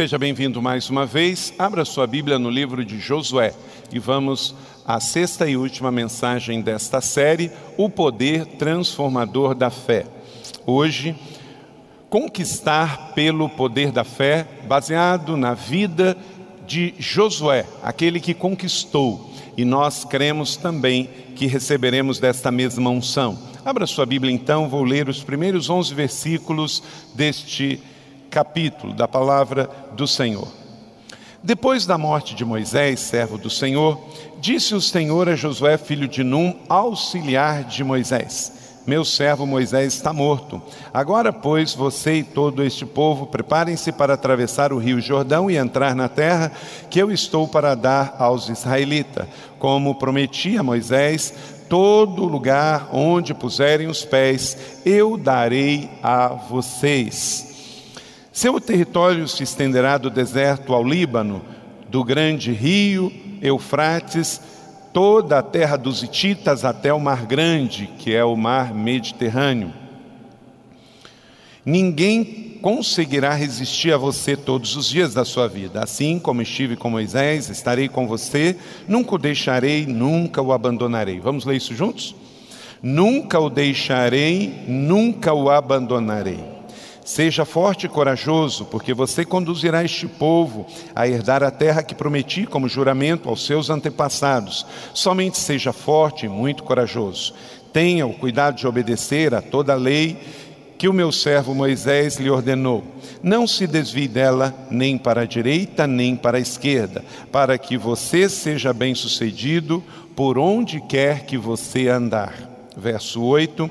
Seja bem-vindo mais uma vez. Abra sua Bíblia no livro de Josué e vamos à sexta e última mensagem desta série, O Poder Transformador da Fé. Hoje, conquistar pelo poder da fé, baseado na vida de Josué, aquele que conquistou. E nós cremos também que receberemos desta mesma unção. Abra sua Bíblia então, vou ler os primeiros 11 versículos deste capítulo da palavra do Senhor. Depois da morte de Moisés, servo do Senhor, disse o Senhor a Josué, filho de Num, auxiliar de Moisés: Meu servo Moisés está morto. Agora, pois, você e todo este povo preparem-se para atravessar o rio Jordão e entrar na terra que eu estou para dar aos israelitas. Como prometi a Moisés, todo lugar onde puserem os pés, eu darei a vocês. Seu território se estenderá do deserto ao Líbano, do grande rio Eufrates, toda a terra dos Hititas até o Mar Grande, que é o Mar Mediterrâneo. Ninguém conseguirá resistir a você todos os dias da sua vida. Assim como estive com Moisés, estarei com você, nunca o deixarei, nunca o abandonarei. Vamos ler isso juntos? Nunca o deixarei, nunca o abandonarei. Seja forte e corajoso, porque você conduzirá este povo a herdar a terra que prometi como juramento aos seus antepassados. Somente seja forte e muito corajoso. Tenha o cuidado de obedecer a toda a lei que o meu servo Moisés lhe ordenou. Não se desvie dela nem para a direita nem para a esquerda, para que você seja bem-sucedido por onde quer que você andar. Verso 8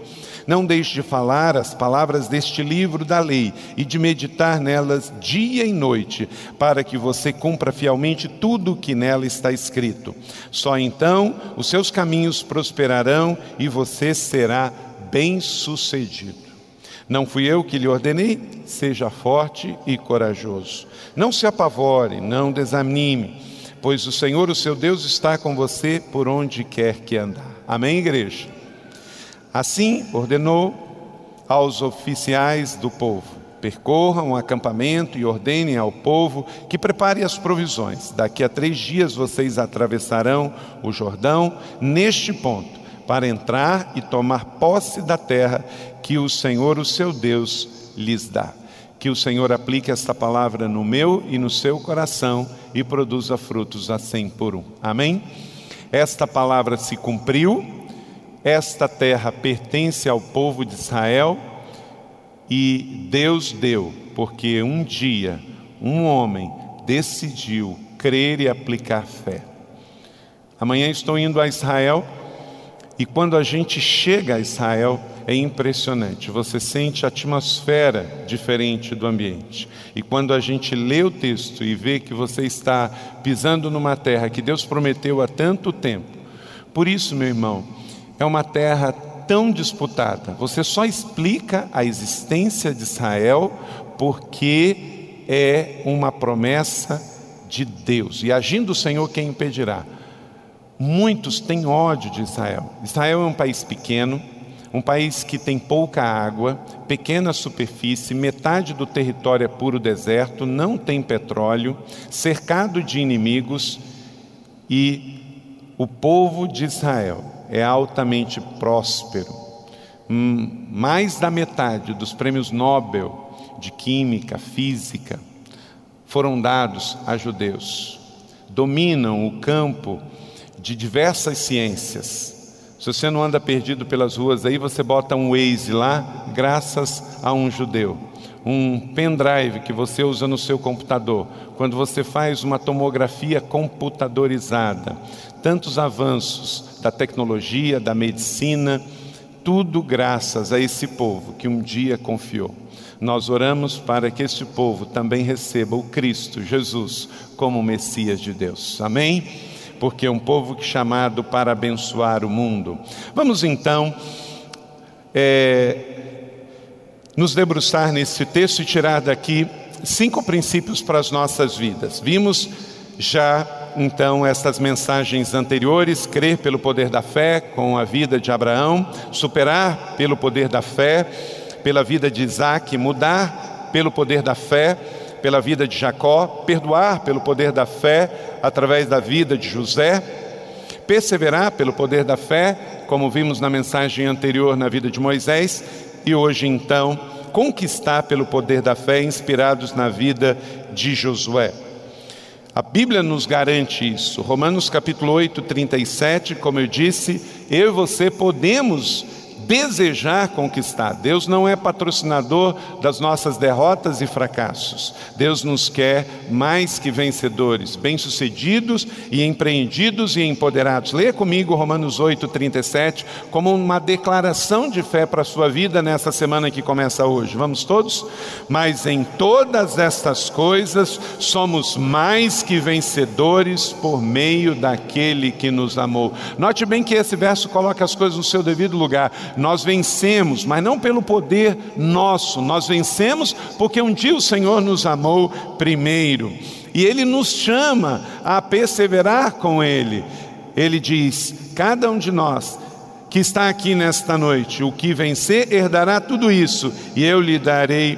não deixe de falar as palavras deste livro da lei e de meditar nelas dia e noite, para que você cumpra fielmente tudo o que nela está escrito. Só então os seus caminhos prosperarão e você será bem-sucedido. Não fui eu que lhe ordenei? Seja forte e corajoso. Não se apavore, não desanime, pois o Senhor, o seu Deus, está com você por onde quer que andar. Amém, igreja? Assim ordenou aos oficiais do povo: percorram o acampamento e ordenem ao povo que prepare as provisões. Daqui a três dias vocês atravessarão o Jordão neste ponto, para entrar e tomar posse da terra que o Senhor, o seu Deus, lhes dá. Que o Senhor aplique esta palavra no meu e no seu coração e produza frutos a cem por um. Amém? Esta palavra se cumpriu esta terra pertence ao povo de Israel e Deus deu, porque um dia um homem decidiu crer e aplicar fé. Amanhã estou indo a Israel e quando a gente chega a Israel é impressionante. Você sente a atmosfera diferente do ambiente. E quando a gente lê o texto e vê que você está pisando numa terra que Deus prometeu há tanto tempo. Por isso, meu irmão, é uma terra tão disputada. Você só explica a existência de Israel porque é uma promessa de Deus. E agindo o Senhor, quem impedirá? Muitos têm ódio de Israel. Israel é um país pequeno, um país que tem pouca água, pequena superfície, metade do território é puro deserto, não tem petróleo, cercado de inimigos e o povo de Israel é altamente próspero. Hum, mais da metade dos prêmios Nobel de Química, Física, foram dados a judeus. Dominam o campo de diversas ciências. Se você não anda perdido pelas ruas aí, você bota um Waze lá, graças a um judeu. Um pendrive que você usa no seu computador, quando você faz uma tomografia computadorizada. Tantos avanços da tecnologia, da medicina, tudo graças a esse povo que um dia confiou. Nós oramos para que esse povo também receba o Cristo, Jesus, como Messias de Deus. Amém? porque é um povo chamado para abençoar o mundo. Vamos então é, nos debruçar nesse texto e tirar daqui cinco princípios para as nossas vidas. Vimos já então estas mensagens anteriores, crer pelo poder da fé com a vida de Abraão, superar pelo poder da fé, pela vida de Isaac, mudar pelo poder da fé, pela vida de Jacó, perdoar pelo poder da fé através da vida de José, perseverar pelo poder da fé, como vimos na mensagem anterior na vida de Moisés, e hoje então conquistar pelo poder da fé, inspirados na vida de Josué. A Bíblia nos garante isso. Romanos capítulo 8, 37, como eu disse, eu e você podemos desejar conquistar. Deus não é patrocinador das nossas derrotas e fracassos. Deus nos quer mais que vencedores, bem-sucedidos e empreendidos e empoderados. Leia comigo Romanos 8, 37, como uma declaração de fé para a sua vida nessa semana que começa hoje. Vamos todos? Mas em todas estas coisas somos mais que vencedores por meio daquele que nos amou. Note bem que esse verso coloca as coisas no seu devido lugar. Nós vencemos, mas não pelo poder nosso, nós vencemos porque um dia o Senhor nos amou primeiro e Ele nos chama a perseverar com Ele. Ele diz: cada um de nós que está aqui nesta noite, o que vencer herdará tudo isso, e eu lhe darei,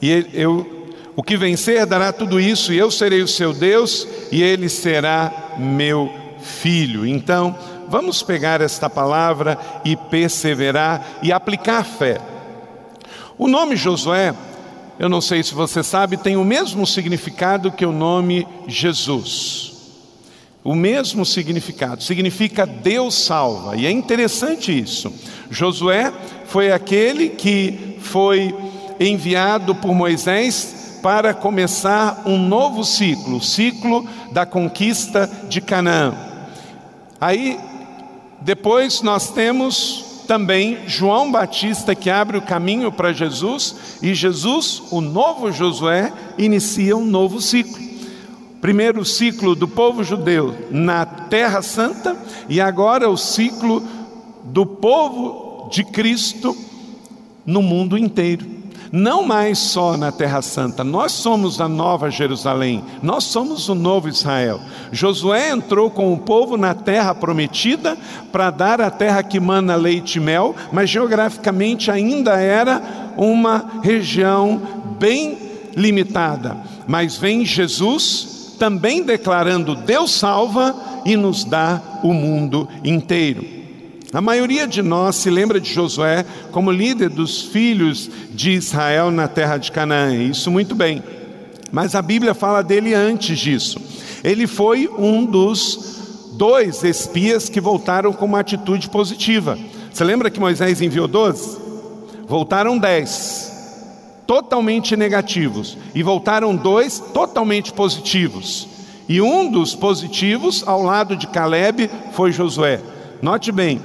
e eu, o que vencer herdará tudo isso, e eu serei o seu Deus, e ele será meu filho. Então, Vamos pegar esta palavra e perseverar e aplicar fé. O nome Josué, eu não sei se você sabe, tem o mesmo significado que o nome Jesus. O mesmo significado, significa Deus salva, e é interessante isso. Josué foi aquele que foi enviado por Moisés para começar um novo ciclo, o ciclo da conquista de Canaã. Aí depois nós temos também João Batista que abre o caminho para Jesus e Jesus, o novo Josué, inicia um novo ciclo. Primeiro ciclo do povo judeu na Terra Santa e agora o ciclo do povo de Cristo no mundo inteiro não mais só na Terra Santa, nós somos a nova Jerusalém, nós somos o novo Israel. Josué entrou com o povo na terra prometida para dar a terra que mana leite e mel, mas geograficamente ainda era uma região bem limitada. Mas vem Jesus também declarando: Deus salva e nos dá o mundo inteiro. A maioria de nós se lembra de Josué como líder dos filhos de Israel na terra de Canaã, isso muito bem. Mas a Bíblia fala dele antes disso. Ele foi um dos dois espias que voltaram com uma atitude positiva. Você lembra que Moisés enviou doze? Voltaram dez, totalmente negativos, e voltaram dois totalmente positivos. E um dos positivos, ao lado de Caleb, foi Josué. Note bem,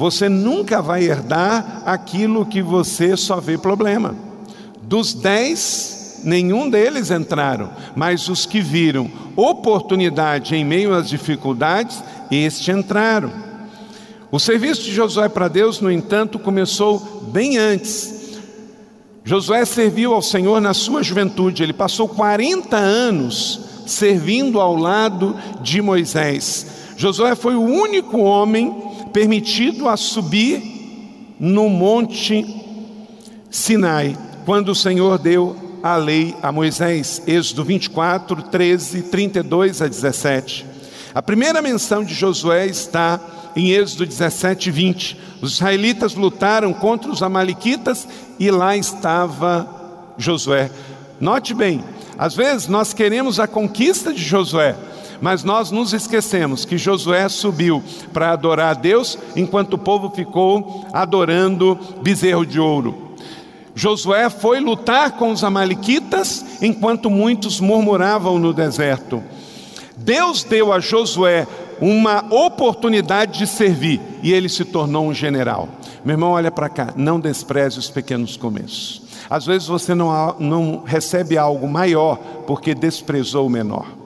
você nunca vai herdar aquilo que você só vê problema. Dos dez, nenhum deles entraram, mas os que viram oportunidade em meio às dificuldades, este entraram. O serviço de Josué para Deus, no entanto, começou bem antes. Josué serviu ao Senhor na sua juventude, ele passou 40 anos servindo ao lado de Moisés. Josué foi o único homem permitido a subir no monte Sinai, quando o Senhor deu a lei a Moisés, Êxodo 24, 13, 32 a 17. A primeira menção de Josué está em Êxodo 17, 20. Os israelitas lutaram contra os amalequitas e lá estava Josué. Note bem, às vezes nós queremos a conquista de Josué, mas nós nos esquecemos que Josué subiu para adorar a Deus, enquanto o povo ficou adorando bezerro de ouro. Josué foi lutar com os amalequitas, enquanto muitos murmuravam no deserto. Deus deu a Josué uma oportunidade de servir e ele se tornou um general. Meu irmão, olha para cá, não despreze os pequenos começos. Às vezes você não, não recebe algo maior porque desprezou o menor.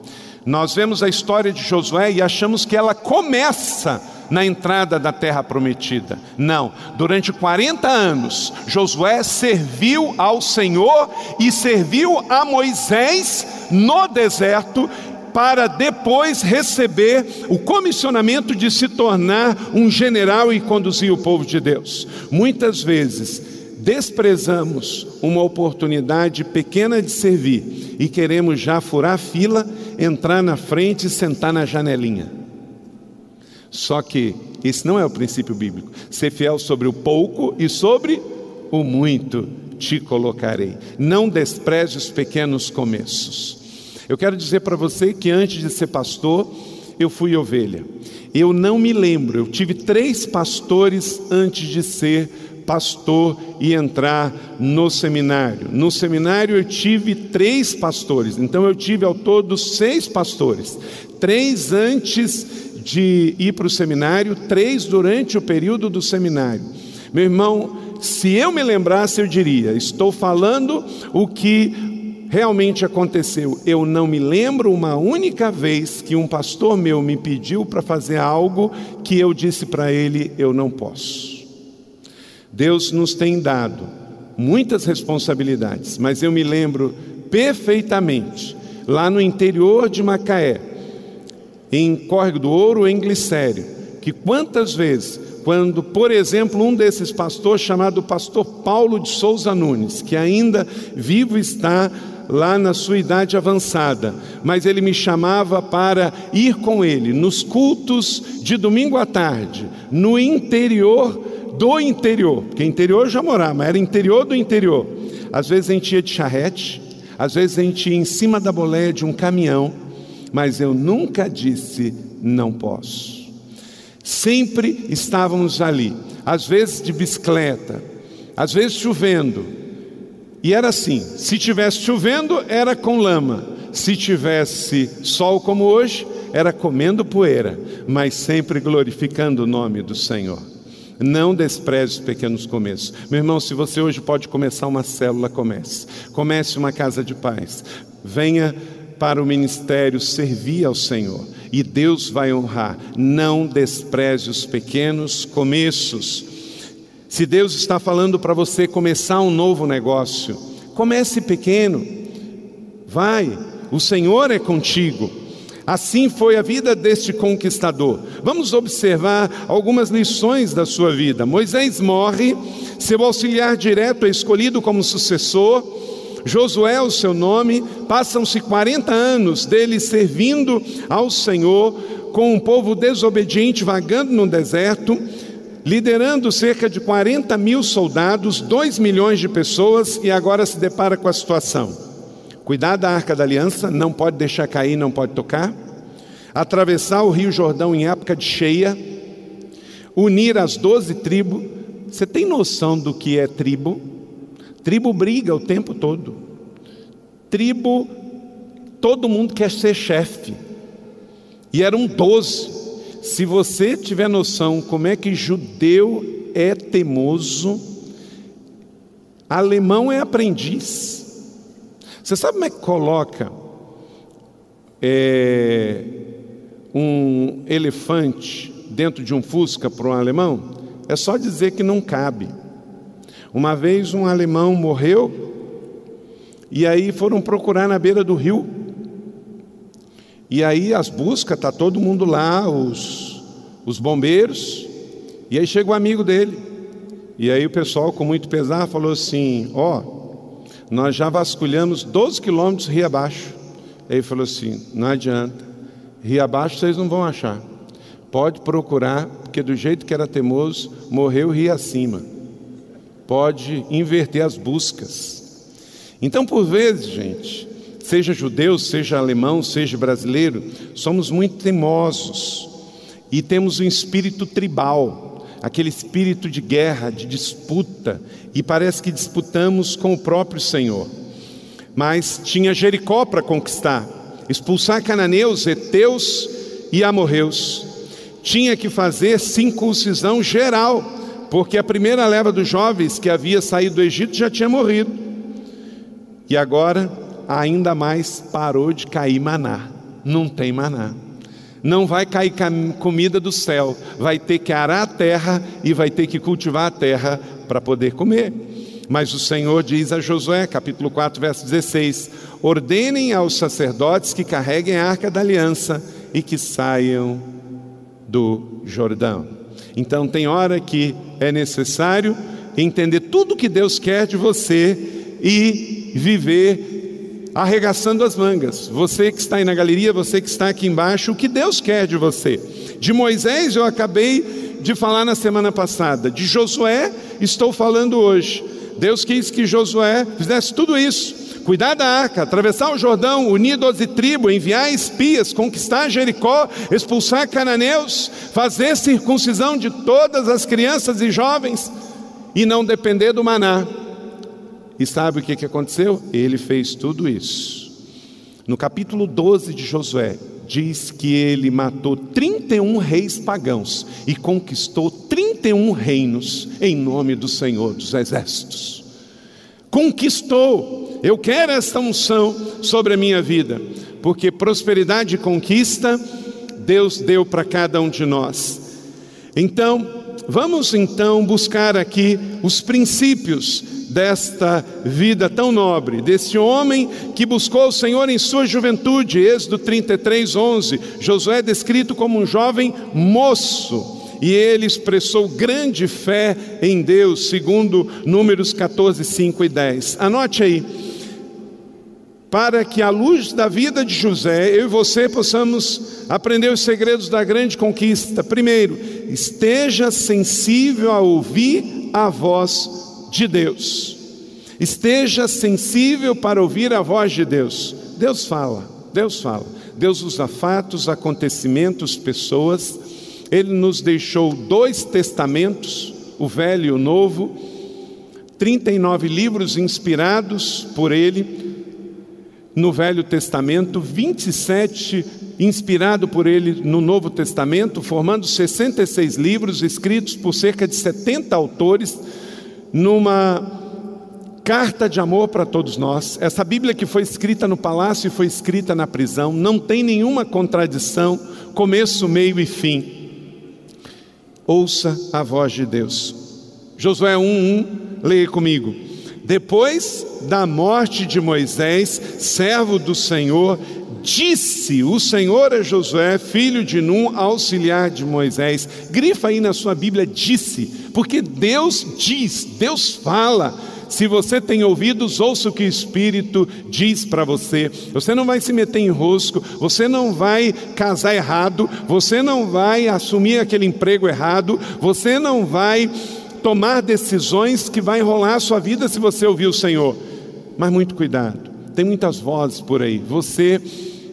Nós vemos a história de Josué e achamos que ela começa na entrada da terra prometida. Não, durante 40 anos, Josué serviu ao Senhor e serviu a Moisés no deserto para depois receber o comissionamento de se tornar um general e conduzir o povo de Deus. Muitas vezes desprezamos uma oportunidade pequena de servir e queremos já furar fila, entrar na frente e sentar na janelinha. Só que esse não é o princípio bíblico. Ser fiel sobre o pouco e sobre o muito te colocarei. Não despreze os pequenos começos. Eu quero dizer para você que antes de ser pastor, eu fui ovelha. Eu não me lembro, eu tive três pastores antes de ser pastor e entrar no seminário. No seminário eu tive três pastores, então eu tive ao todo seis pastores. Três antes de ir para o seminário, três durante o período do seminário. Meu irmão, se eu me lembrasse, eu diria: estou falando o que realmente aconteceu. Eu não me lembro uma única vez que um pastor meu me pediu para fazer algo que eu disse para ele: eu não posso. Deus nos tem dado muitas responsabilidades, mas eu me lembro perfeitamente, lá no interior de Macaé, em Córrego do Ouro, em Glicério, que quantas vezes, quando, por exemplo, um desses pastores, chamado pastor Paulo de Souza Nunes, que ainda vivo está lá na sua idade avançada, mas ele me chamava para ir com ele nos cultos de domingo à tarde, no interior do interior, porque interior já morava, mas era interior do interior. Às vezes a gente ia de charrete, às vezes a gente ia em cima da boleia de um caminhão, mas eu nunca disse não posso. Sempre estávamos ali, às vezes de bicicleta, às vezes chovendo. E era assim: se tivesse chovendo, era com lama, se tivesse sol como hoje, era comendo poeira, mas sempre glorificando o nome do Senhor. Não despreze os pequenos começos. Meu irmão, se você hoje pode começar uma célula, comece. Comece uma casa de paz. Venha para o ministério servir ao Senhor e Deus vai honrar. Não despreze os pequenos começos. Se Deus está falando para você começar um novo negócio, comece pequeno. Vai, o Senhor é contigo. Assim foi a vida deste conquistador. Vamos observar algumas lições da sua vida. Moisés morre, seu auxiliar direto é escolhido como sucessor. Josué, o seu nome, passam-se 40 anos dele servindo ao Senhor, com um povo desobediente vagando no deserto, liderando cerca de 40 mil soldados, 2 milhões de pessoas, e agora se depara com a situação. Cuidar da arca da aliança, não pode deixar cair, não pode tocar. Atravessar o rio Jordão em época de cheia, unir as doze tribos. Você tem noção do que é tribo? Tribo briga o tempo todo. Tribo, todo mundo quer ser chefe. E eram doze. Se você tiver noção como é que judeu é teimoso, alemão é aprendiz. Você sabe como é que coloca é, um elefante dentro de um fusca para um alemão? É só dizer que não cabe. Uma vez um alemão morreu e aí foram procurar na beira do rio. E aí as buscas, está todo mundo lá, os, os bombeiros, e aí chega o um amigo dele. E aí o pessoal, com muito pesar, falou assim: Ó, oh, nós já vasculhamos 12 quilômetros rio abaixo. Ele falou assim: Não adianta, rio abaixo vocês não vão achar. Pode procurar, porque do jeito que era teimoso, morreu rio acima pode inverter as buscas. Então, por vezes, gente, seja judeu, seja alemão, seja brasileiro, somos muito teimosos e temos um espírito tribal, aquele espírito de guerra, de disputa, e parece que disputamos com o próprio Senhor. Mas tinha Jericó para conquistar, expulsar cananeus, heteus e amorreus. Tinha que fazer circuncisão geral porque a primeira leva dos jovens que havia saído do Egito já tinha morrido. E agora, ainda mais, parou de cair maná. não tem maná. Não vai cair comida do céu, vai ter que arar a terra e vai ter que cultivar a terra para poder comer. Mas o Senhor diz a Josué, capítulo 4, verso 16: Ordenem aos sacerdotes que carreguem a arca da aliança e que saiam do Jordão. Então, tem hora que é necessário entender tudo que Deus quer de você e viver arregaçando as mangas. Você que está aí na galeria, você que está aqui embaixo, o que Deus quer de você. De Moisés eu acabei de falar na semana passada, de Josué estou falando hoje. Deus quis que Josué fizesse tudo isso. Cuidar da arca, atravessar o Jordão, unir doze tribos, enviar espias, conquistar Jericó, expulsar cananeus, fazer circuncisão de todas as crianças e jovens e não depender do maná. E sabe o que, aconteceu? Ele fez tudo isso. No capítulo 12 de Josué, diz que ele matou 31 reis pagãos e conquistou 31 reinos em nome do Senhor dos Exércitos. Conquistou. Eu quero esta unção sobre a minha vida, porque prosperidade e conquista Deus deu para cada um de nós. Então, Vamos então buscar aqui os princípios desta vida tão nobre, desse homem que buscou o Senhor em sua juventude, Êxodo 33, 11. Josué é descrito como um jovem moço, e ele expressou grande fé em Deus, segundo Números 14, 5 e 10. Anote aí para que à luz da vida de José, eu e você possamos aprender os segredos da grande conquista. Primeiro, esteja sensível a ouvir a voz de Deus. Esteja sensível para ouvir a voz de Deus. Deus fala, Deus fala. Deus usa fatos, acontecimentos, pessoas. Ele nos deixou dois testamentos, o velho e o novo, 39 livros inspirados por ele no Velho Testamento, 27 inspirado por ele no Novo Testamento, formando 66 livros escritos por cerca de 70 autores, numa carta de amor para todos nós. Essa Bíblia que foi escrita no palácio e foi escrita na prisão, não tem nenhuma contradição, começo, meio e fim. Ouça a voz de Deus. Josué 1:1, leia comigo. Depois da morte de Moisés, servo do Senhor, disse o Senhor a Josué, filho de Num, auxiliar de Moisés. Grifa aí na sua Bíblia, disse, porque Deus diz, Deus fala. Se você tem ouvidos, ouça o que o Espírito diz para você. Você não vai se meter em rosco, você não vai casar errado, você não vai assumir aquele emprego errado, você não vai tomar decisões que vai enrolar a sua vida se você ouvir o Senhor. Mas muito cuidado, tem muitas vozes por aí. Você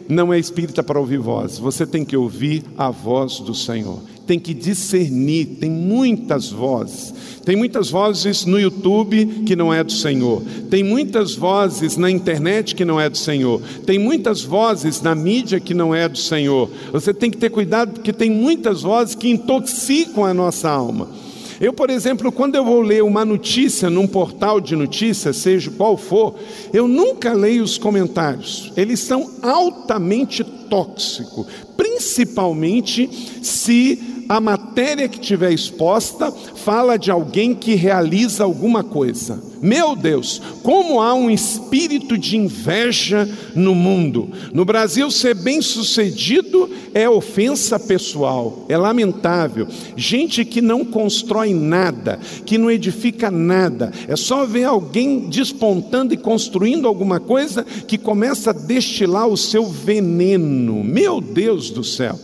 não é espírita para ouvir vozes, você tem que ouvir a voz do Senhor. Tem que discernir, tem muitas vozes. Tem muitas vozes no YouTube que não é do Senhor. Tem muitas vozes na internet que não é do Senhor. Tem muitas vozes na mídia que não é do Senhor. Você tem que ter cuidado porque tem muitas vozes que intoxicam a nossa alma. Eu, por exemplo, quando eu vou ler uma notícia num portal de notícias, seja qual for, eu nunca leio os comentários. Eles são altamente tóxicos, principalmente se a matéria que tiver exposta fala de alguém que realiza alguma coisa. Meu Deus, como há um espírito de inveja no mundo. No Brasil, ser bem-sucedido é ofensa pessoal, é lamentável. Gente que não constrói nada, que não edifica nada, é só ver alguém despontando e construindo alguma coisa que começa a destilar o seu veneno. Meu Deus do céu.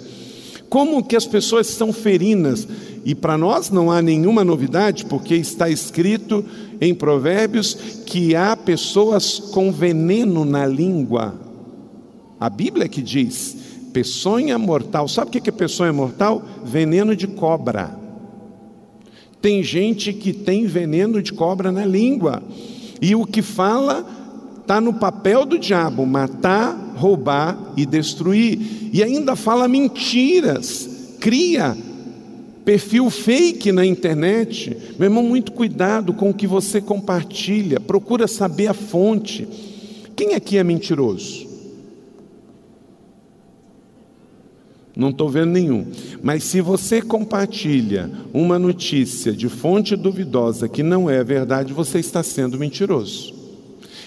Como que as pessoas são ferinas? E para nós não há nenhuma novidade, porque está escrito em Provérbios que há pessoas com veneno na língua. A Bíblia que diz: peçonha mortal. Sabe o que é peçonha mortal? Veneno de cobra. Tem gente que tem veneno de cobra na língua. E o que fala está no papel do diabo: matar, roubar e destruir. E ainda fala mentiras, cria perfil fake na internet. Meu irmão, muito cuidado com o que você compartilha, procura saber a fonte. Quem aqui é mentiroso? Não estou vendo nenhum. Mas se você compartilha uma notícia de fonte duvidosa que não é verdade, você está sendo mentiroso.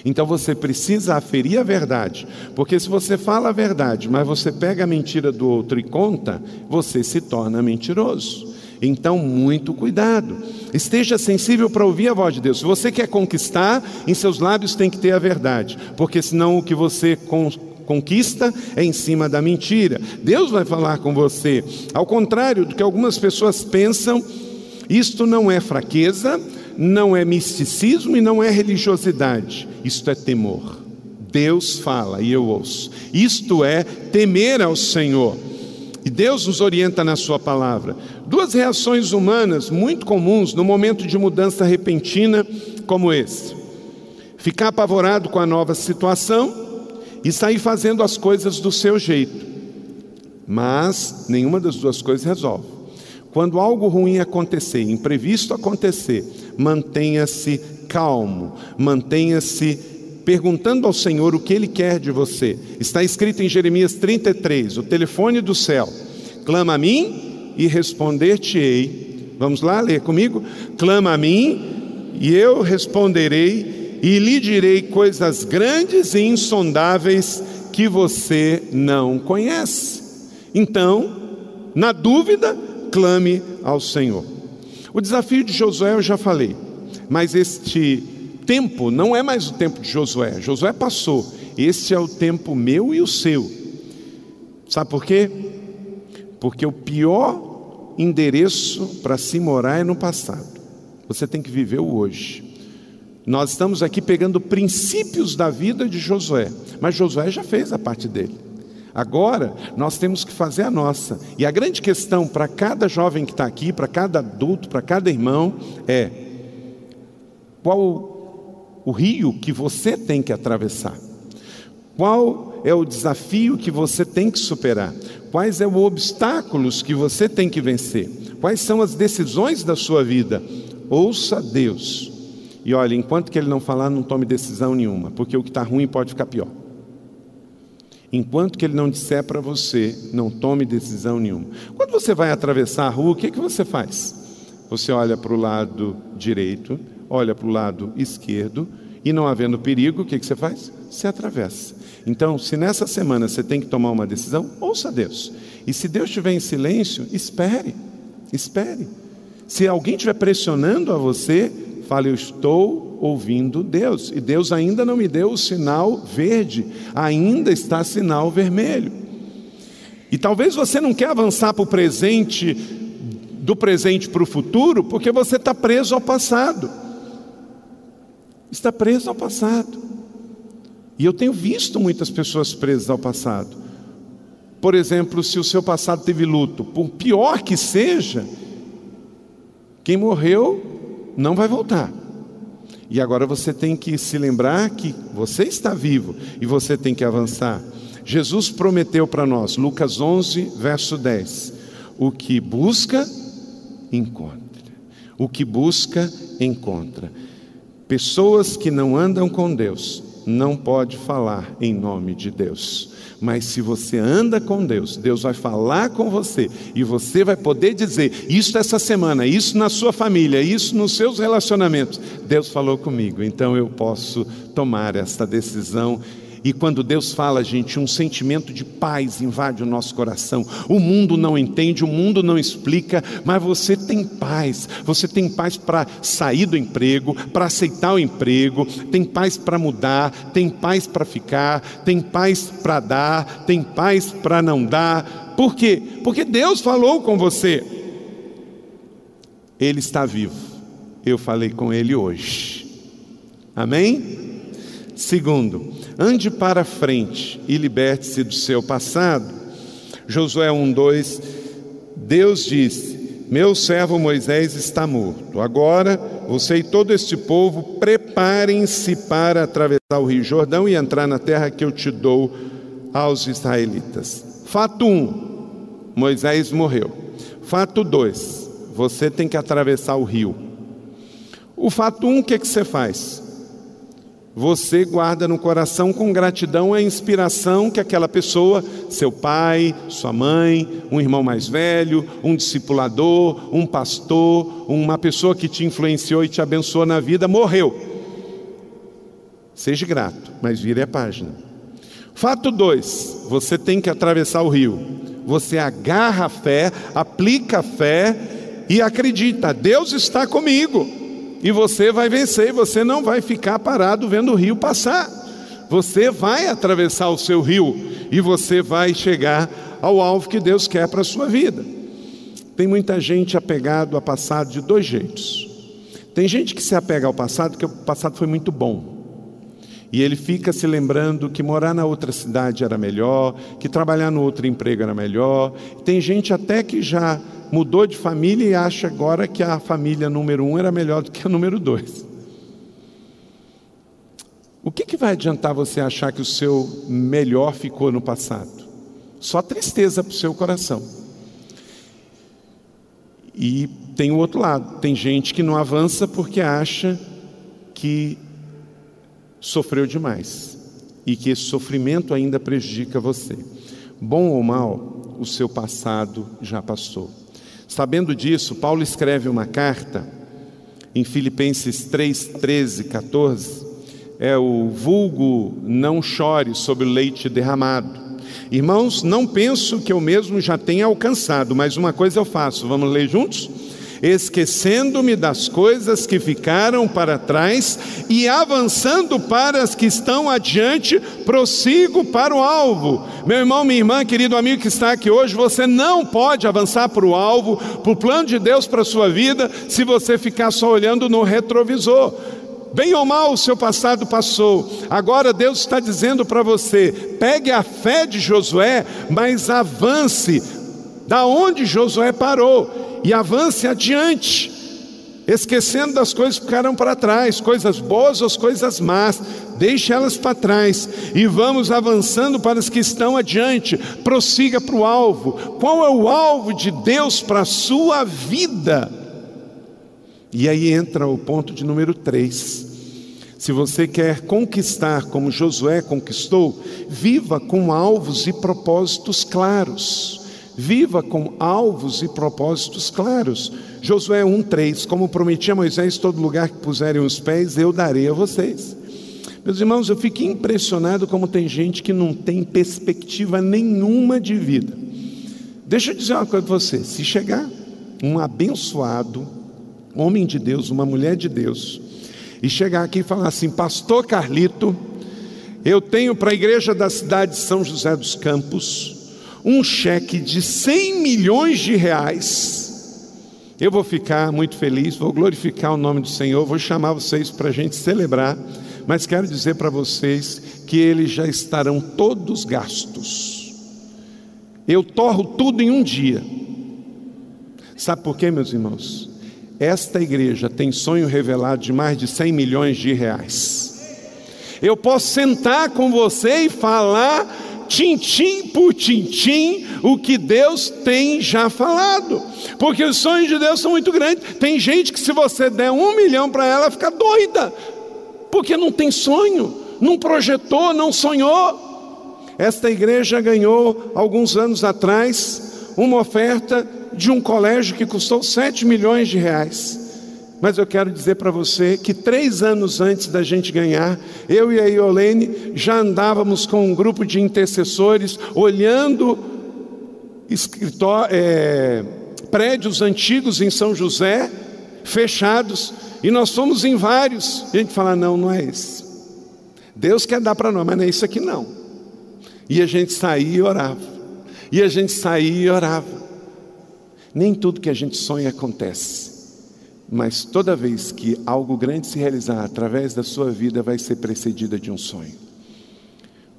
Então você precisa aferir a verdade, porque se você fala a verdade, mas você pega a mentira do outro e conta, você se torna mentiroso. Então, muito cuidado. Esteja sensível para ouvir a voz de Deus. Se você quer conquistar, em seus lábios tem que ter a verdade, porque senão o que você conquista é em cima da mentira. Deus vai falar com você. Ao contrário do que algumas pessoas pensam, isto não é fraqueza, não é misticismo e não é religiosidade. Isto é temor. Deus fala e eu ouço. Isto é temer ao Senhor. E Deus nos orienta na Sua palavra. Duas reações humanas muito comuns no momento de mudança repentina como esse: ficar apavorado com a nova situação e sair fazendo as coisas do seu jeito. Mas nenhuma das duas coisas resolve. Quando algo ruim acontecer, imprevisto acontecer, mantenha-se calmo, mantenha-se perguntando ao Senhor o que Ele quer de você. Está escrito em Jeremias 33, o telefone do céu. Clama a mim e responder-te-ei. Vamos lá ler comigo? Clama a mim e eu responderei e lhe direi coisas grandes e insondáveis que você não conhece. Então, na dúvida, clame ao Senhor. O desafio de Josué eu já falei, mas este tempo não é mais o tempo de Josué. Josué passou, este é o tempo meu e o seu. Sabe por quê? Porque o pior endereço para se morar é no passado. Você tem que viver o hoje. Nós estamos aqui pegando princípios da vida de Josué, mas Josué já fez a parte dele. Agora nós temos que fazer a nossa. E a grande questão para cada jovem que está aqui, para cada adulto, para cada irmão é: qual o rio que você tem que atravessar? Qual é o desafio que você tem que superar? Quais são é os obstáculos que você tem que vencer? Quais são as decisões da sua vida? Ouça Deus e olha, enquanto que ele não falar, não tome decisão nenhuma, porque o que está ruim pode ficar pior. Enquanto que ele não disser para você, não tome decisão nenhuma. Quando você vai atravessar a rua, o que, que você faz? Você olha para o lado direito, olha para o lado esquerdo, e não havendo perigo, o que, que você faz? Você atravessa. Então, se nessa semana você tem que tomar uma decisão, ouça Deus. E se Deus estiver em silêncio, espere, espere. Se alguém estiver pressionando a você, Fale, eu estou ouvindo Deus. E Deus ainda não me deu o sinal verde, ainda está sinal vermelho. E talvez você não quer avançar para o presente, do presente para o futuro, porque você está preso ao passado. Está preso ao passado. E eu tenho visto muitas pessoas presas ao passado. Por exemplo, se o seu passado teve luto, por pior que seja, quem morreu não vai voltar. E agora você tem que se lembrar que você está vivo e você tem que avançar. Jesus prometeu para nós, Lucas 11, verso 10: o que busca, encontra. O que busca, encontra. Pessoas que não andam com Deus não pode falar em nome de Deus. Mas se você anda com Deus, Deus vai falar com você e você vai poder dizer: Isso essa semana, isso na sua família, isso nos seus relacionamentos. Deus falou comigo, então eu posso tomar esta decisão e quando Deus fala, gente, um sentimento de paz invade o nosso coração. O mundo não entende, o mundo não explica, mas você tem paz. Você tem paz para sair do emprego, para aceitar o emprego, tem paz para mudar, tem paz para ficar, tem paz para dar, tem paz para não dar. Por quê? Porque Deus falou com você. Ele está vivo. Eu falei com ele hoje. Amém? Segundo, ande para frente e liberte-se do seu passado. Josué 1:2 Deus disse: Meu servo Moisés está morto. Agora você e todo este povo preparem-se para atravessar o Rio Jordão e entrar na terra que eu te dou aos israelitas. Fato 1: um, Moisés morreu. Fato 2: Você tem que atravessar o rio. O fato 1, um, o que, que você faz? Você guarda no coração com gratidão a inspiração que aquela pessoa, seu pai, sua mãe, um irmão mais velho, um discipulador, um pastor, uma pessoa que te influenciou e te abençoou na vida, morreu. Seja grato, mas vire a página. Fato 2: você tem que atravessar o rio. Você agarra a fé, aplica a fé e acredita: Deus está comigo e você vai vencer, você não vai ficar parado vendo o rio passar. Você vai atravessar o seu rio e você vai chegar ao alvo que Deus quer para a sua vida. Tem muita gente apegado ao passado de dois jeitos. Tem gente que se apega ao passado porque o passado foi muito bom. E ele fica se lembrando que morar na outra cidade era melhor, que trabalhar no outro emprego era melhor. Tem gente até que já mudou de família e acha agora que a família número um era melhor do que a número dois. O que, que vai adiantar você achar que o seu melhor ficou no passado? Só tristeza para o seu coração. E tem o outro lado: tem gente que não avança porque acha que sofreu demais e que esse sofrimento ainda prejudica você. Bom ou mal, o seu passado já passou. Sabendo disso, Paulo escreve uma carta em Filipenses 3, 13, 14. É o vulgo não chore sobre o leite derramado. Irmãos, não penso que eu mesmo já tenha alcançado, mas uma coisa eu faço. Vamos ler juntos? Esquecendo-me das coisas que ficaram para trás e avançando para as que estão adiante, prossigo para o alvo. Meu irmão, minha irmã, querido amigo que está aqui hoje, você não pode avançar para o alvo, para o plano de Deus para a sua vida, se você ficar só olhando no retrovisor. Bem ou mal, o seu passado passou. Agora Deus está dizendo para você: pegue a fé de Josué, mas avance da onde Josué parou e avance adiante, esquecendo das coisas que ficaram para trás, coisas boas ou as coisas más, deixe elas para trás e vamos avançando para as que estão adiante, prossiga para o alvo. Qual é o alvo de Deus para a sua vida? E aí entra o ponto de número 3. Se você quer conquistar como Josué conquistou, viva com alvos e propósitos claros. Viva com alvos e propósitos claros. Josué 1,3: Como prometi a Moisés, todo lugar que puserem os pés, eu darei a vocês. Meus irmãos, eu fiquei impressionado como tem gente que não tem perspectiva nenhuma de vida. Deixa eu dizer uma coisa para você: se chegar um abençoado, homem de Deus, uma mulher de Deus, e chegar aqui e falar assim, Pastor Carlito, eu tenho para a igreja da cidade de São José dos Campos um cheque de 100 milhões de reais, eu vou ficar muito feliz, vou glorificar o nome do Senhor, vou chamar vocês para a gente celebrar, mas quero dizer para vocês que eles já estarão todos gastos. Eu torro tudo em um dia. Sabe por quê, meus irmãos? Esta igreja tem sonho revelado de mais de 100 milhões de reais. Eu posso sentar com você e falar tintim por tintim, o que Deus tem já falado. Porque os sonhos de Deus são muito grandes. Tem gente que, se você der um milhão para ela, fica doida, porque não tem sonho, não projetou, não sonhou. Esta igreja ganhou, alguns anos atrás, uma oferta de um colégio que custou 7 milhões de reais. Mas eu quero dizer para você que três anos antes da gente ganhar, eu e a Iolene já andávamos com um grupo de intercessores olhando é, prédios antigos em São José, fechados, e nós fomos em vários. E a gente fala: não, não é esse. Deus quer dar para nós, mas não é isso aqui não. E a gente saía e orava. E a gente saía e orava. Nem tudo que a gente sonha acontece. Mas toda vez que algo grande se realizar através da sua vida, vai ser precedida de um sonho.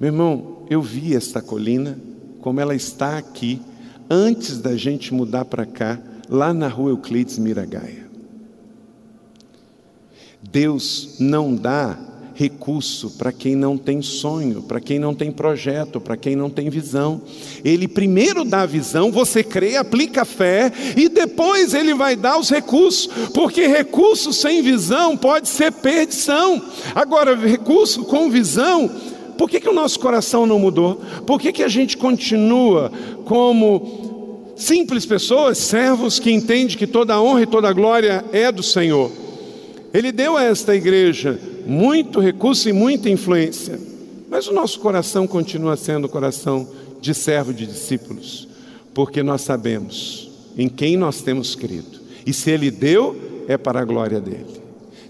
Meu irmão, eu vi esta colina, como ela está aqui, antes da gente mudar para cá, lá na rua Euclides Miragaia. Deus não dá recurso para quem não tem sonho, para quem não tem projeto, para quem não tem visão. Ele primeiro dá a visão, você crê, aplica a fé e depois ele vai dar os recursos, porque recurso sem visão pode ser perdição. Agora, recurso com visão, por que, que o nosso coração não mudou? Por que, que a gente continua como simples pessoas, servos que entendem que toda a honra e toda a glória é do Senhor? Ele deu a esta igreja muito recurso e muita influência, mas o nosso coração continua sendo o coração de servo de discípulos, porque nós sabemos em quem nós temos crido, e se Ele deu, é para a glória dele.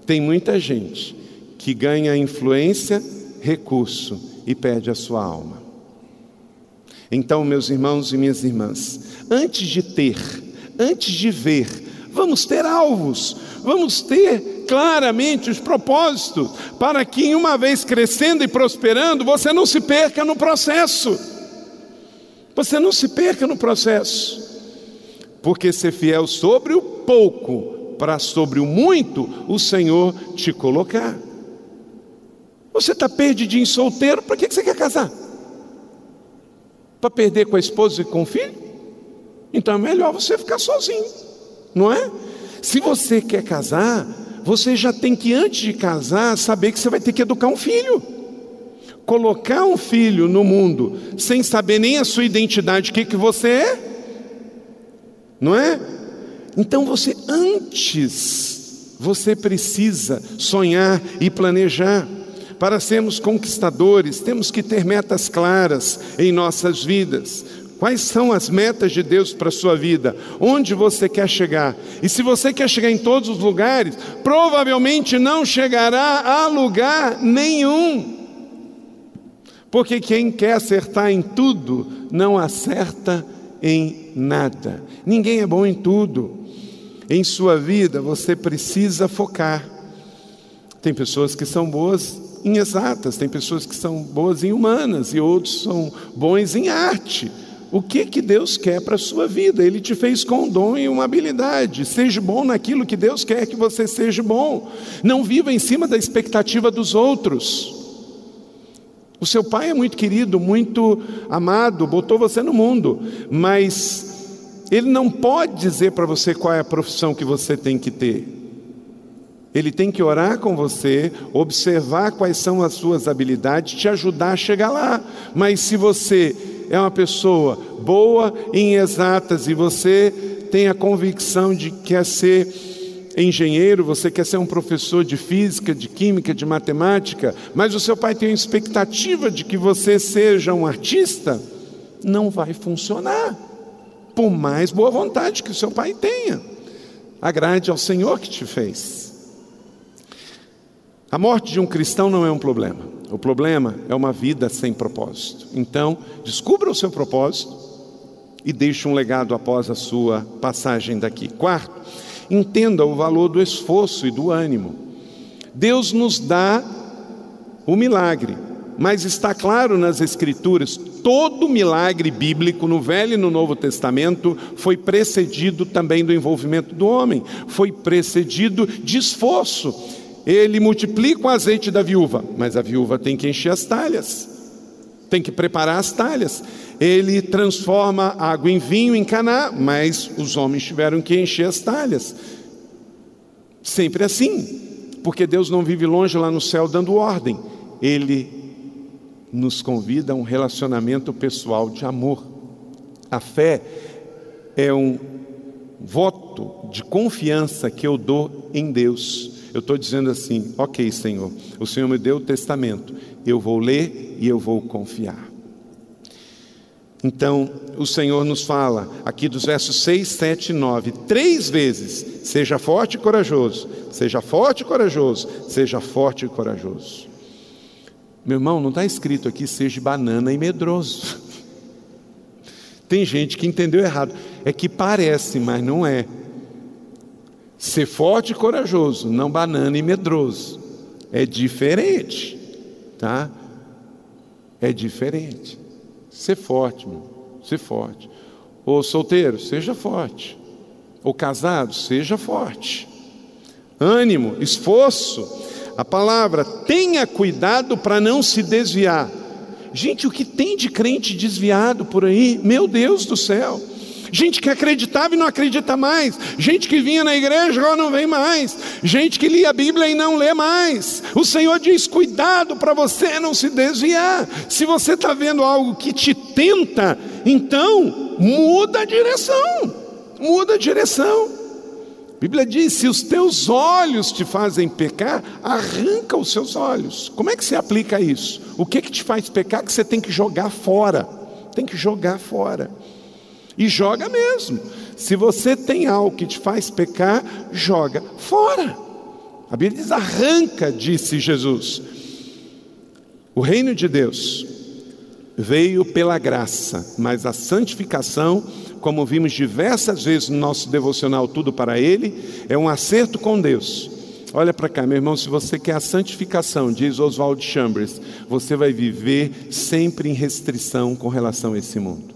Tem muita gente que ganha influência, recurso e perde a sua alma. Então, meus irmãos e minhas irmãs, antes de ter, antes de ver, vamos ter alvos, vamos ter claramente os propósitos, para que, uma vez crescendo e prosperando, você não se perca no processo. Você não se perca no processo, porque ser fiel sobre o pouco, para sobre o muito, o Senhor te colocar. Você está perdidinho solteiro, para que você quer casar? Para perder com a esposa e com o filho? Então é melhor você ficar sozinho, não é? Se você quer casar, você já tem que, antes de casar, saber que você vai ter que educar um filho. Colocar um filho no mundo sem saber nem a sua identidade, o que, que você é, não é? Então você, antes, você precisa sonhar e planejar. Para sermos conquistadores, temos que ter metas claras em nossas vidas. Quais são as metas de Deus para a sua vida? Onde você quer chegar? E se você quer chegar em todos os lugares, provavelmente não chegará a lugar nenhum. Porque quem quer acertar em tudo, não acerta em nada. Ninguém é bom em tudo. Em sua vida, você precisa focar. Tem pessoas que são boas em exatas, tem pessoas que são boas em humanas e outros são bons em arte. O que que Deus quer para a sua vida? Ele te fez com um dom e uma habilidade. Seja bom naquilo que Deus quer que você seja bom. Não viva em cima da expectativa dos outros. O seu pai é muito querido, muito amado, botou você no mundo, mas ele não pode dizer para você qual é a profissão que você tem que ter. Ele tem que orar com você, observar quais são as suas habilidades, te ajudar a chegar lá. Mas se você é uma pessoa boa em exatas e você tem a convicção de que quer ser engenheiro, você quer ser um professor de física, de química, de matemática, mas o seu pai tem a expectativa de que você seja um artista, não vai funcionar, por mais boa vontade que o seu pai tenha. Agrade ao Senhor que te fez. A morte de um cristão não é um problema. O problema é uma vida sem propósito. Então, descubra o seu propósito e deixe um legado após a sua passagem daqui. Quarto, entenda o valor do esforço e do ânimo. Deus nos dá o milagre, mas está claro nas Escrituras, todo milagre bíblico no Velho e no Novo Testamento foi precedido também do envolvimento do homem, foi precedido de esforço ele multiplica o azeite da viúva, mas a viúva tem que encher as talhas, tem que preparar as talhas. Ele transforma água em vinho em caná, mas os homens tiveram que encher as talhas. Sempre assim, porque Deus não vive longe lá no céu dando ordem, Ele nos convida a um relacionamento pessoal de amor. A fé é um voto de confiança que eu dou em Deus. Eu estou dizendo assim: ok, Senhor, o Senhor me deu o testamento, eu vou ler e eu vou confiar. Então, o Senhor nos fala aqui dos versos 6, 7 e 9, três vezes: seja forte e corajoso, seja forte e corajoso, seja forte e corajoso. Meu irmão, não está escrito aqui seja banana e medroso. Tem gente que entendeu errado. É que parece, mas não é. Ser forte e corajoso, não banana e medroso. É diferente, tá? É diferente. Ser forte, meu. Ser forte. Ou solteiro, seja forte. Ou casado, seja forte. Ânimo, esforço. a palavra, tenha cuidado para não se desviar. Gente, o que tem de crente desviado por aí? Meu Deus do céu. Gente que acreditava e não acredita mais. Gente que vinha na igreja agora não vem mais. Gente que lia a Bíblia e não lê mais. O Senhor diz: cuidado para você não se desviar. Se você está vendo algo que te tenta, então muda a direção. Muda a direção. Bíblia diz: se os teus olhos te fazem pecar, arranca os seus olhos. Como é que se aplica isso? O que que te faz pecar que você tem que jogar fora? Tem que jogar fora. E joga mesmo. Se você tem algo que te faz pecar, joga fora. A Bíblia diz: arranca, disse Jesus. O reino de Deus veio pela graça, mas a santificação como vimos diversas vezes no nosso devocional Tudo para Ele, é um acerto com Deus. Olha para cá, meu irmão, se você quer a santificação, diz Oswald Chambers, você vai viver sempre em restrição com relação a esse mundo.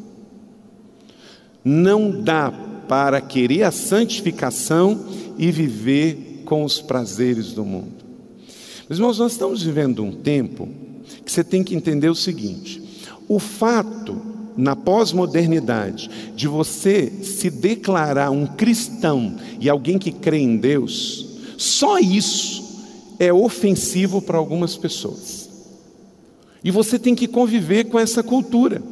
Não dá para querer a santificação e viver com os prazeres do mundo. Meus irmãos, nós estamos vivendo um tempo que você tem que entender o seguinte: o fato na pós-modernidade, de você se declarar um cristão e alguém que crê em Deus, só isso é ofensivo para algumas pessoas. E você tem que conviver com essa cultura.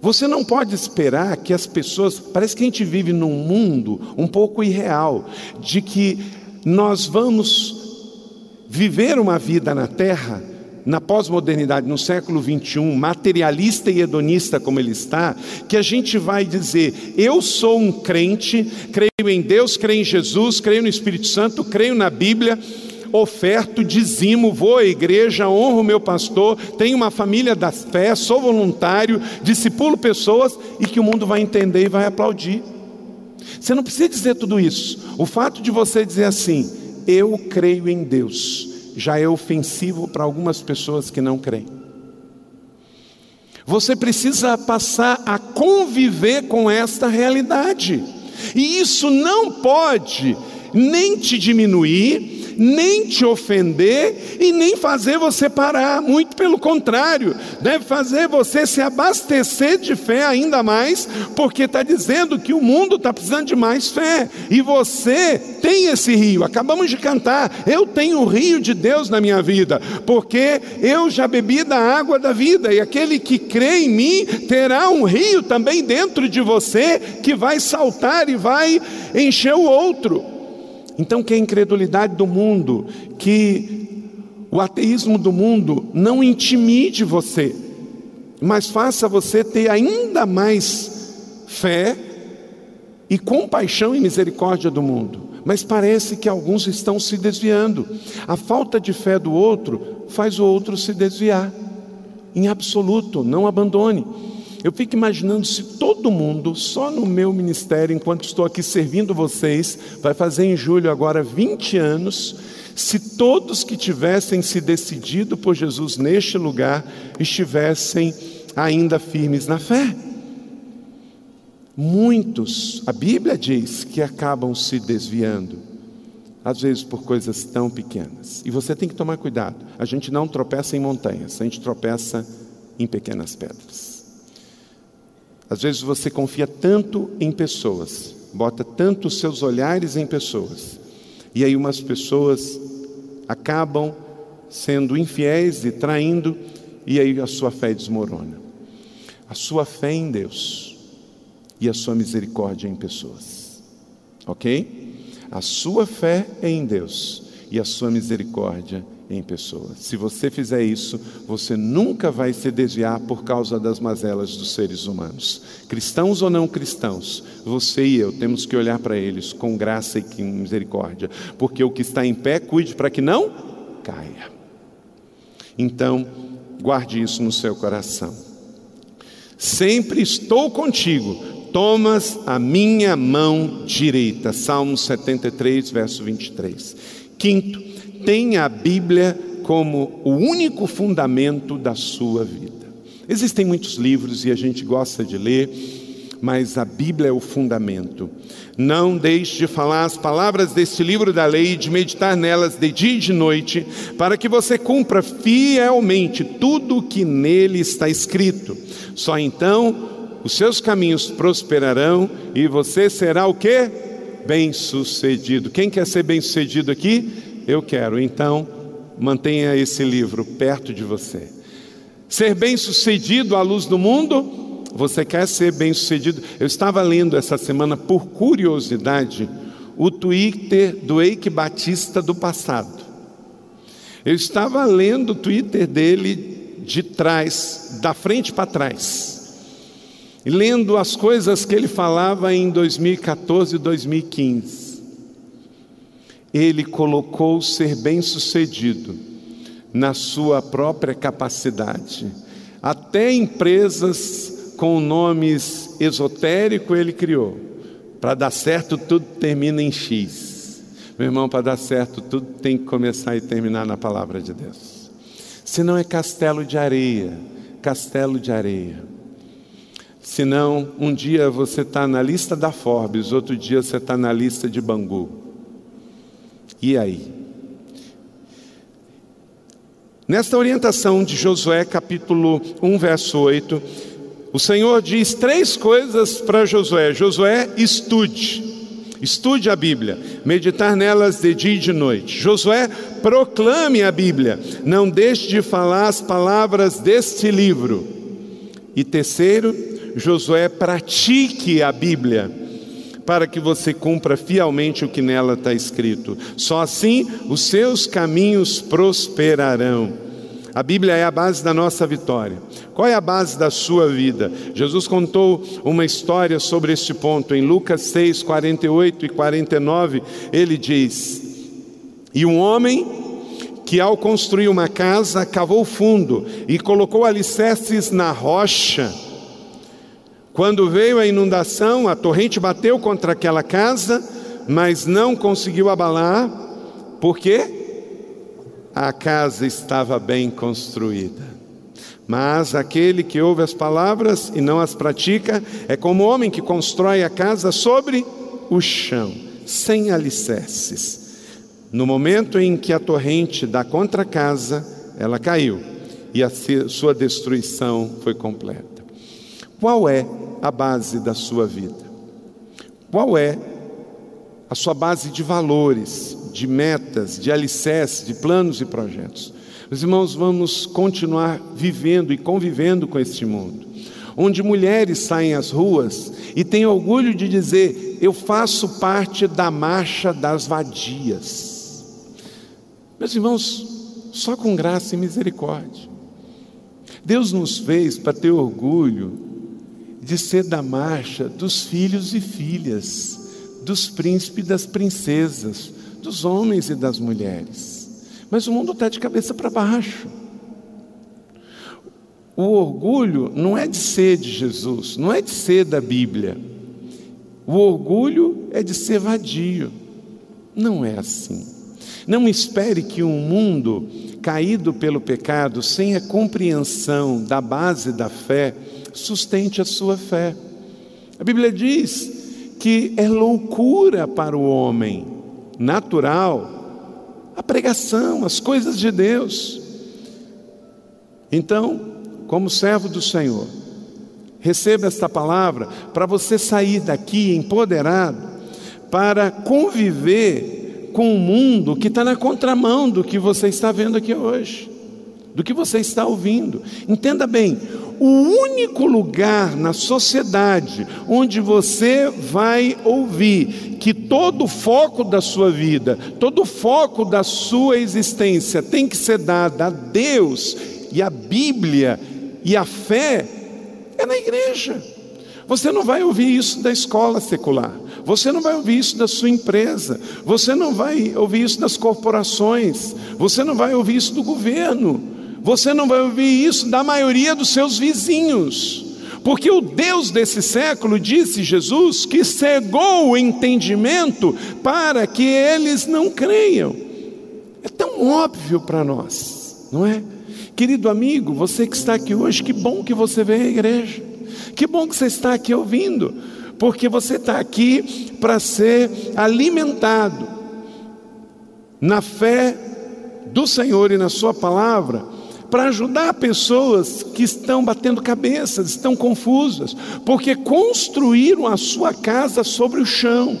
Você não pode esperar que as pessoas. Parece que a gente vive num mundo um pouco irreal, de que nós vamos viver uma vida na terra na pós-modernidade, no século 21, materialista e hedonista como ele está, que a gente vai dizer: eu sou um crente, creio em Deus, creio em Jesus, creio no Espírito Santo, creio na Bíblia, oferto, dizimo, vou à igreja, honro o meu pastor, tenho uma família da fé, sou voluntário, discipulo pessoas e que o mundo vai entender e vai aplaudir. Você não precisa dizer tudo isso. O fato de você dizer assim, eu creio em Deus, já é ofensivo para algumas pessoas que não creem. Você precisa passar a conviver com esta realidade, e isso não pode nem te diminuir, nem te ofender e nem fazer você parar, muito pelo contrário, deve fazer você se abastecer de fé ainda mais, porque está dizendo que o mundo está precisando de mais fé, e você tem esse rio, acabamos de cantar, eu tenho o rio de Deus na minha vida, porque eu já bebi da água da vida, e aquele que crê em mim terá um rio também dentro de você que vai saltar e vai encher o outro. Então, que a incredulidade do mundo, que o ateísmo do mundo não intimide você, mas faça você ter ainda mais fé e compaixão e misericórdia do mundo. Mas parece que alguns estão se desviando. A falta de fé do outro faz o outro se desviar. Em absoluto, não abandone. Eu fico imaginando se todo mundo, só no meu ministério, enquanto estou aqui servindo vocês, vai fazer em julho agora 20 anos, se todos que tivessem se decidido por Jesus neste lugar estivessem ainda firmes na fé. Muitos, a Bíblia diz que acabam se desviando, às vezes por coisas tão pequenas. E você tem que tomar cuidado. A gente não tropeça em montanhas, a gente tropeça em pequenas pedras. Às vezes você confia tanto em pessoas, bota tanto os seus olhares em pessoas, e aí umas pessoas acabam sendo infiéis e traindo, e aí a sua fé desmorona. A sua fé em Deus e a sua misericórdia em pessoas. Ok? A sua fé é em Deus e a sua misericórdia em pessoas. Se você fizer isso, você nunca vai se desviar por causa das mazelas dos seres humanos. Cristãos ou não cristãos, você e eu temos que olhar para eles com graça e com misericórdia, porque o que está em pé, cuide para que não caia. Então, guarde isso no seu coração. Sempre estou contigo, tomas a minha mão direita. Salmo 73, verso 23. Quinto, tenha a Bíblia como o único fundamento da sua vida. Existem muitos livros e a gente gosta de ler. mas a Bíblia é o fundamento. Não deixe de falar as palavras deste livro da lei e de meditar nelas de dia e de noite, para que você cumpra fielmente tudo o que nele está escrito. Só então os seus caminhos prosperarão e você será o que? Bem-sucedido. Quem quer ser bem-sucedido aqui? Eu quero. Então, mantenha esse livro perto de você. Ser bem-sucedido à luz do mundo você quer ser bem-sucedido? Eu estava lendo essa semana, por curiosidade, o Twitter do Eike Batista do passado. Eu estava lendo o Twitter dele de trás, da frente para trás, lendo as coisas que ele falava em 2014 e 2015. Ele colocou ser bem-sucedido na sua própria capacidade. Até empresas com nomes esotéricos ele criou. Para dar certo, tudo termina em X. Meu irmão, para dar certo, tudo tem que começar e terminar na palavra de Deus. Senão é castelo de areia, castelo de areia. Senão, um dia você está na lista da Forbes, outro dia você está na lista de Bangu. E aí? Nesta orientação de Josué, capítulo 1, verso 8, o Senhor diz três coisas para Josué: Josué, estude, estude a Bíblia, meditar nelas de dia e de noite. Josué, proclame a Bíblia, não deixe de falar as palavras deste livro. E terceiro, Josué, pratique a Bíblia para que você cumpra fielmente o que nela está escrito. Só assim os seus caminhos prosperarão. A Bíblia é a base da nossa vitória. Qual é a base da sua vida? Jesus contou uma história sobre este ponto. Em Lucas 6, 48 e 49, ele diz: E um homem que, ao construir uma casa, cavou fundo e colocou alicerces na rocha. Quando veio a inundação, a torrente bateu contra aquela casa, mas não conseguiu abalar. Por quê? a casa estava bem construída. Mas aquele que ouve as palavras e não as pratica é como o homem que constrói a casa sobre o chão, sem alicerces. No momento em que a torrente da contra casa, ela caiu e a sua destruição foi completa. Qual é a base da sua vida? Qual é a sua base de valores, de metas, de alicerces, de planos e projetos. Meus irmãos, vamos continuar vivendo e convivendo com este mundo, onde mulheres saem às ruas e têm orgulho de dizer: Eu faço parte da marcha das vadias. Meus irmãos, só com graça e misericórdia. Deus nos fez para ter orgulho de ser da marcha dos filhos e filhas, dos príncipes e das princesas, dos homens e das mulheres. Mas o mundo está de cabeça para baixo. O orgulho não é de ser de Jesus, não é de ser da Bíblia. O orgulho é de ser vadio. Não é assim. Não espere que um mundo caído pelo pecado, sem a compreensão da base da fé, sustente a sua fé. A Bíblia diz que é loucura para o homem natural, a pregação, as coisas de Deus. Então, como servo do Senhor, receba esta palavra para você sair daqui empoderado para conviver com o um mundo que está na contramão do que você está vendo aqui hoje, do que você está ouvindo. Entenda bem, o único lugar na sociedade onde você vai ouvir que todo o foco da sua vida, todo o foco da sua existência tem que ser dado a Deus e a Bíblia e a fé, é na igreja. Você não vai ouvir isso da escola secular. Você não vai ouvir isso da sua empresa. Você não vai ouvir isso das corporações. Você não vai ouvir isso do governo. Você não vai ouvir isso da maioria dos seus vizinhos. Porque o Deus desse século, disse Jesus, que cegou o entendimento para que eles não creiam. É tão óbvio para nós, não é? Querido amigo, você que está aqui hoje, que bom que você veio à igreja. Que bom que você está aqui ouvindo, porque você está aqui para ser alimentado na fé do Senhor e na Sua palavra, para ajudar pessoas que estão batendo cabeças, estão confusas, porque construíram a sua casa sobre o chão.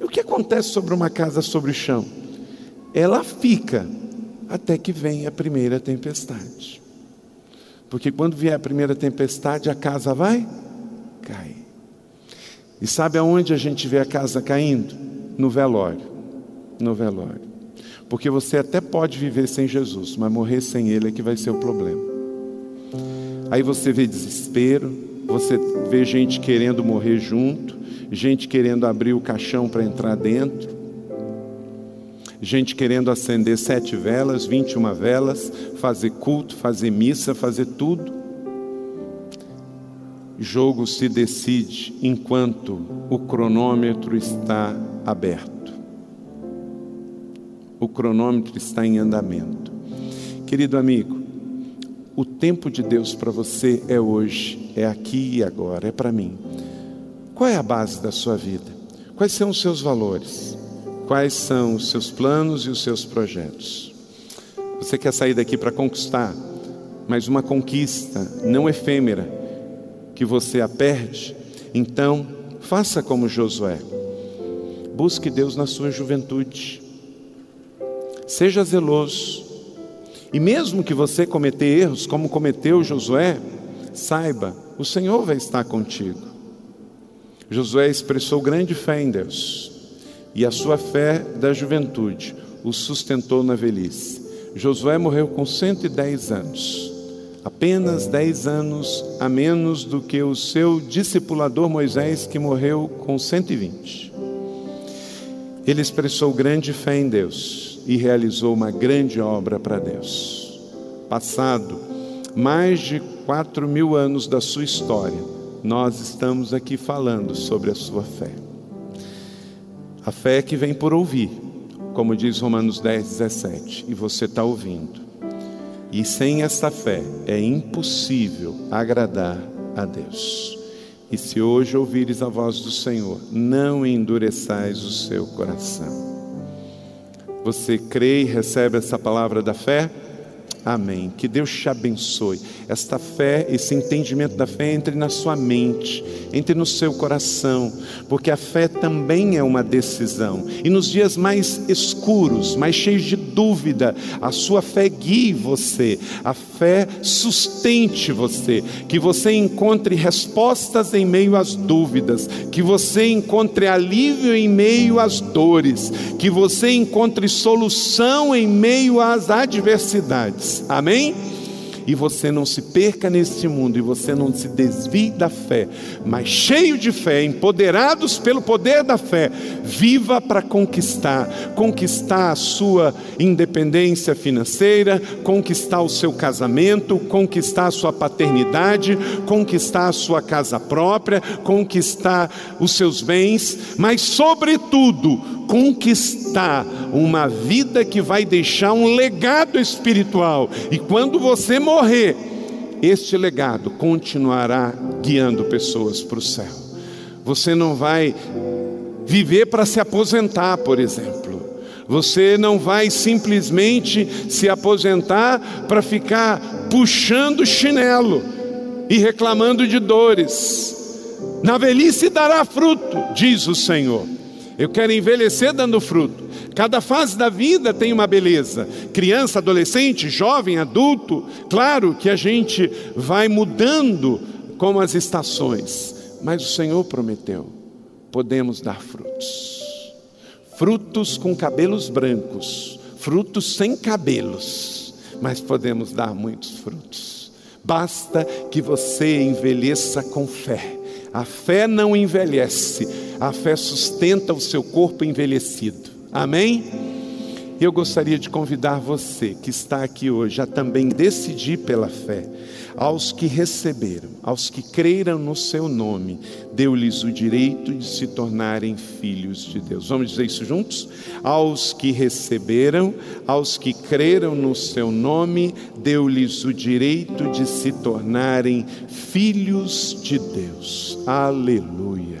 E o que acontece sobre uma casa sobre o chão? Ela fica até que vem a primeira tempestade. Porque quando vier a primeira tempestade, a casa vai cair. E sabe aonde a gente vê a casa caindo? No velório. No velório. Porque você até pode viver sem Jesus, mas morrer sem Ele é que vai ser o problema. Aí você vê desespero, você vê gente querendo morrer junto, gente querendo abrir o caixão para entrar dentro, gente querendo acender sete velas, vinte e uma velas, fazer culto, fazer missa, fazer tudo. Jogo se decide enquanto o cronômetro está aberto. O cronômetro está em andamento. Querido amigo, o tempo de Deus para você é hoje, é aqui e agora, é para mim. Qual é a base da sua vida? Quais são os seus valores? Quais são os seus planos e os seus projetos? Você quer sair daqui para conquistar, mas uma conquista não efêmera, que você a perde? Então, faça como Josué. Busque Deus na sua juventude. Seja zeloso. E mesmo que você cometer erros, como cometeu Josué, saiba, o Senhor vai estar contigo. Josué expressou grande fé em Deus e a sua fé da juventude o sustentou na velhice. Josué morreu com 110 anos, apenas 10 anos a menos do que o seu discipulador Moisés, que morreu com 120. Ele expressou grande fé em Deus e realizou uma grande obra para Deus. Passado mais de quatro mil anos da sua história, nós estamos aqui falando sobre a sua fé. A fé que vem por ouvir, como diz Romanos 10, 17, e você está ouvindo. E sem esta fé é impossível agradar a Deus. E se hoje ouvires a voz do Senhor, não endureçais o seu coração. Você crê e recebe essa palavra da fé? Amém. Que Deus te abençoe. Esta fé, esse entendimento da fé entre na sua mente, entre no seu coração, porque a fé também é uma decisão. E nos dias mais escuros, mais cheios de dúvida, a sua fé guie você, a fé sustente você, que você encontre respostas em meio às dúvidas, que você encontre alívio em meio às dores, que você encontre solução em meio às adversidades. Amém? e você não se perca neste mundo e você não se desvie da fé, mas cheio de fé, empoderados pelo poder da fé, viva para conquistar, conquistar a sua independência financeira, conquistar o seu casamento, conquistar a sua paternidade, conquistar a sua casa própria, conquistar os seus bens, mas sobretudo conquistar uma vida que vai deixar um legado espiritual. E quando você morrer, este legado continuará guiando pessoas para o céu. Você não vai viver para se aposentar, por exemplo. Você não vai simplesmente se aposentar para ficar puxando chinelo e reclamando de dores. Na velhice dará fruto, diz o Senhor. Eu quero envelhecer dando fruto. Cada fase da vida tem uma beleza. Criança, adolescente, jovem, adulto. Claro que a gente vai mudando como as estações. Mas o Senhor prometeu: podemos dar frutos. Frutos com cabelos brancos, frutos sem cabelos, mas podemos dar muitos frutos. Basta que você envelheça com fé. A fé não envelhece, a fé sustenta o seu corpo envelhecido. Amém? Eu gostaria de convidar você que está aqui hoje a também decidir pela fé. Aos que receberam, aos que creram no seu nome, deu-lhes o direito de se tornarem filhos de Deus. Vamos dizer isso juntos? Aos que receberam, aos que creram no seu nome, deu-lhes o direito de se tornarem filhos de Deus. Aleluia.